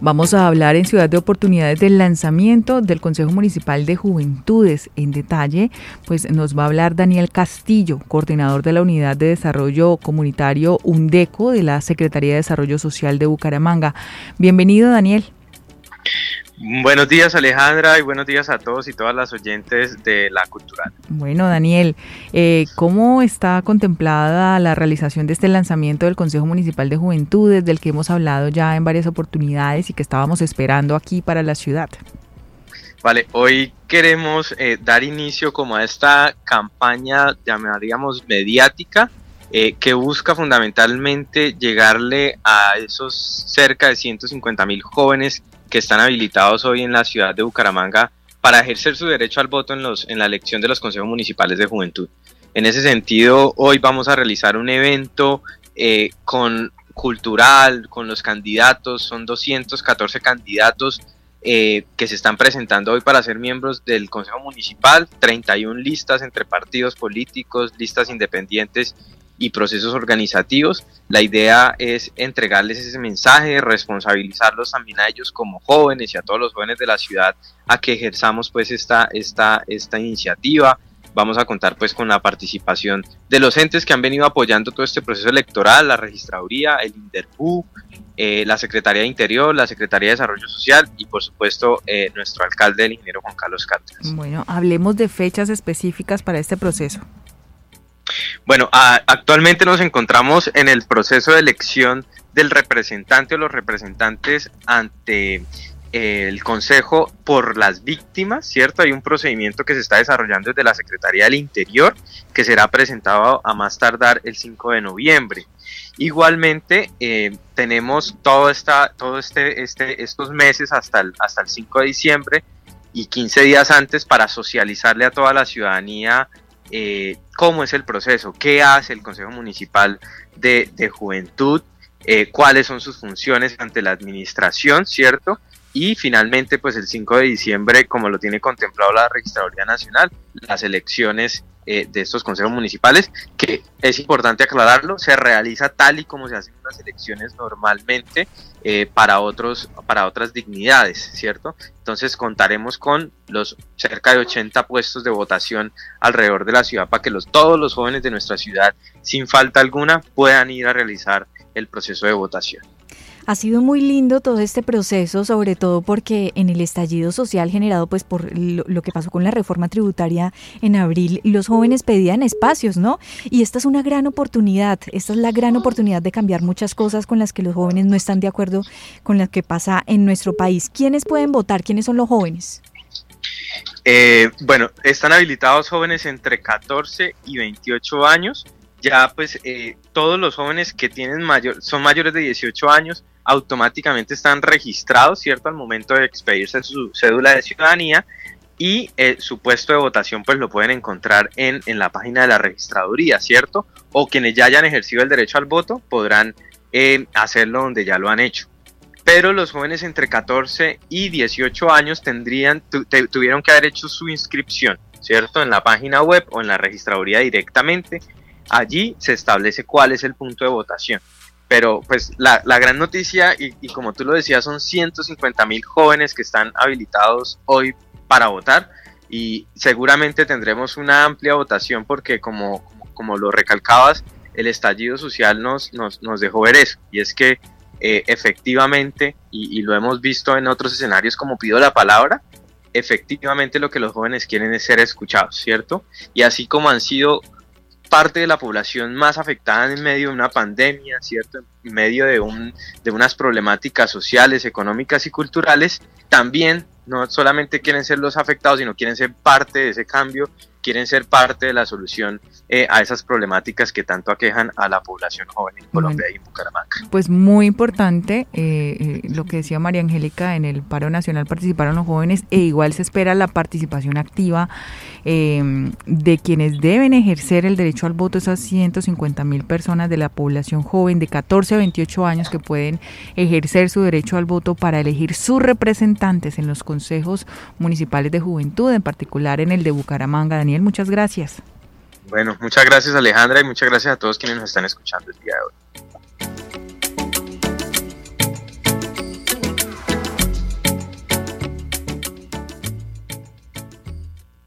Vamos a hablar en Ciudad de Oportunidades del lanzamiento del Consejo Municipal de Juventudes. En detalle, pues nos va a hablar Daniel Castillo, coordinador de la Unidad de Desarrollo Comunitario UNDECO de la Secretaría de Desarrollo Social de Bucaramanga. Bienvenido, Daniel. Buenos días Alejandra y buenos días a todos y todas las oyentes de La Cultural. Bueno Daniel, eh, ¿cómo está contemplada la realización de este lanzamiento del Consejo Municipal de Juventudes del que hemos hablado ya en varias oportunidades y que estábamos esperando aquí para la ciudad? Vale, hoy queremos eh, dar inicio como a esta campaña, llamaríamos mediática, eh, que busca fundamentalmente llegarle a esos cerca de 150 mil jóvenes que están habilitados hoy en la ciudad de Bucaramanga para ejercer su derecho al voto en, los, en la elección de los consejos municipales de juventud. En ese sentido, hoy vamos a realizar un evento eh, con cultural, con los candidatos, son 214 candidatos eh, que se están presentando hoy para ser miembros del Consejo Municipal, 31 listas entre partidos políticos, listas independientes y procesos organizativos. La idea es entregarles ese mensaje, responsabilizarlos también a ellos como jóvenes y a todos los jóvenes de la ciudad a que ejerzamos pues esta, esta, esta iniciativa. Vamos a contar pues con la participación de los entes que han venido apoyando todo este proceso electoral, la registraduría, el INDERPU, eh, la Secretaría de Interior, la Secretaría de Desarrollo Social y por supuesto eh, nuestro alcalde, el ingeniero Juan Carlos Cárdenas. Bueno, hablemos de fechas específicas para este proceso. Bueno, actualmente nos encontramos en el proceso de elección del representante o los representantes ante eh, el Consejo por las víctimas, ¿cierto? Hay un procedimiento que se está desarrollando desde la Secretaría del Interior que será presentado a más tardar el 5 de noviembre. Igualmente, eh, tenemos todo, esta, todo este, este, estos meses hasta el, hasta el 5 de diciembre y 15 días antes para socializarle a toda la ciudadanía eh, cómo es el proceso, qué hace el Consejo Municipal de, Juventud, eh, cuáles son sus funciones ante la administración, ¿cierto? Y finalmente, pues el 5 de diciembre, como lo tiene contemplado la Registraduría Nacional, las elecciones eh, de estos consejos municipales, que es importante aclararlo, se realiza tal y como se hacen las elecciones normalmente eh, para, otros, para otras dignidades, ¿cierto? Entonces contaremos con los cerca de 80 puestos de votación alrededor de la ciudad para que los, todos los jóvenes de nuestra ciudad, sin falta alguna, puedan ir a realizar el proceso de votación. Ha sido muy lindo todo este proceso, sobre todo porque en el estallido social generado pues por lo, que pasó con la reforma tributaria en abril, los jóvenes pedían espacios, ¿no? Y esta es una gran oportunidad, esta es la gran oportunidad de cambiar muchas cosas con las que los jóvenes no están de acuerdo con las que pasa en nuestro país. ¿Quiénes pueden votar? ¿Quiénes son los jóvenes? Eh, bueno, están habilitados jóvenes entre 14 y 28 años. Ya pues eh, todos los jóvenes que tienen mayor, son mayores de 18 años automáticamente están registrados, ¿cierto? Al momento de expedirse su cédula de ciudadanía y eh, su puesto de votación pues lo pueden encontrar en, la página de la registraduría, ¿cierto? O quienes ya hayan ejercido el derecho al voto podrán eh, hacerlo donde ya lo han hecho. Pero los jóvenes entre 14 y 18 años tendrían, tuvieron que haber hecho su inscripción, ¿cierto? En la página web o en la registraduría directamente. Allí se establece cuál es el punto de votación. Pero pues la, gran noticia, y, como tú lo decías, son 150 mil jóvenes que están habilitados hoy para votar y seguramente tendremos una amplia votación porque como, como lo recalcabas, el estallido social nos, nos, nos dejó ver eso. Y es que eh, efectivamente, y, y, lo hemos visto en otros escenarios como pido la palabra, efectivamente lo que los jóvenes quieren es ser escuchados, ¿cierto? Y así como han sido parte de la población más afectada en medio de una pandemia, ¿cierto? Medio de, un, de unas problemáticas sociales, económicas y culturales, también no solamente quieren ser los afectados, sino quieren ser parte de ese cambio quieren ser parte de la solución eh, a esas problemáticas que tanto aquejan a la población joven en Colombia y en Bucaramanga. Pues muy importante eh, eh, lo que decía María Angélica, en el paro nacional participaron los jóvenes e igual se espera la participación activa de quienes deben ejercer el derecho al voto, esas 150 mil personas de la población joven de 14 a 28 años que pueden ejercer su derecho al voto para elegir sus representantes en los consejos municipales de juventud, en particular en el de Bucaramanga. Daniel, muchas gracias. Bueno, muchas gracias Alejandra y muchas gracias a todos quienes nos están escuchando el día de hoy.